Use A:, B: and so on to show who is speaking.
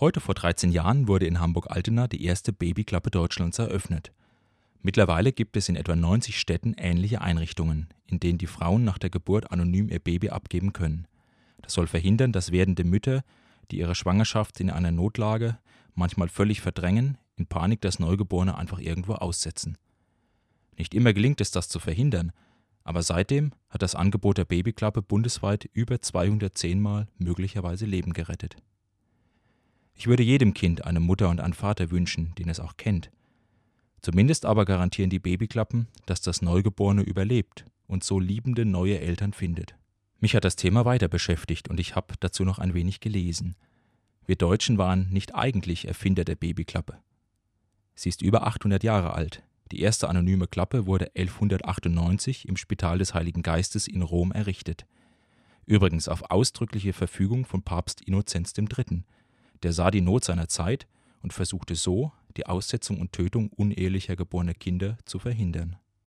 A: Heute vor 13 Jahren wurde in Hamburg-Altena die erste Babyklappe Deutschlands eröffnet. Mittlerweile gibt es in etwa 90 Städten ähnliche Einrichtungen, in denen die Frauen nach der Geburt anonym ihr Baby abgeben können. Das soll verhindern, dass werdende Mütter, die ihre Schwangerschaft in einer Notlage manchmal völlig verdrängen, in Panik das Neugeborene einfach irgendwo aussetzen. Nicht immer gelingt es, das zu verhindern, aber seitdem hat das Angebot der Babyklappe bundesweit über 210 Mal möglicherweise Leben gerettet. Ich würde jedem Kind eine Mutter und einen Vater wünschen, den es auch kennt. Zumindest aber garantieren die Babyklappen, dass das Neugeborene überlebt und so liebende neue Eltern findet. Mich hat das Thema weiter beschäftigt und ich habe dazu noch ein wenig gelesen. Wir Deutschen waren nicht eigentlich Erfinder der Babyklappe. Sie ist über 800 Jahre alt. Die erste anonyme Klappe wurde 1198 im Spital des Heiligen Geistes in Rom errichtet. Übrigens auf ausdrückliche Verfügung von Papst Innozenz III., der sah die Not seiner Zeit und versuchte so, die Aussetzung und Tötung unehelicher geborener Kinder zu verhindern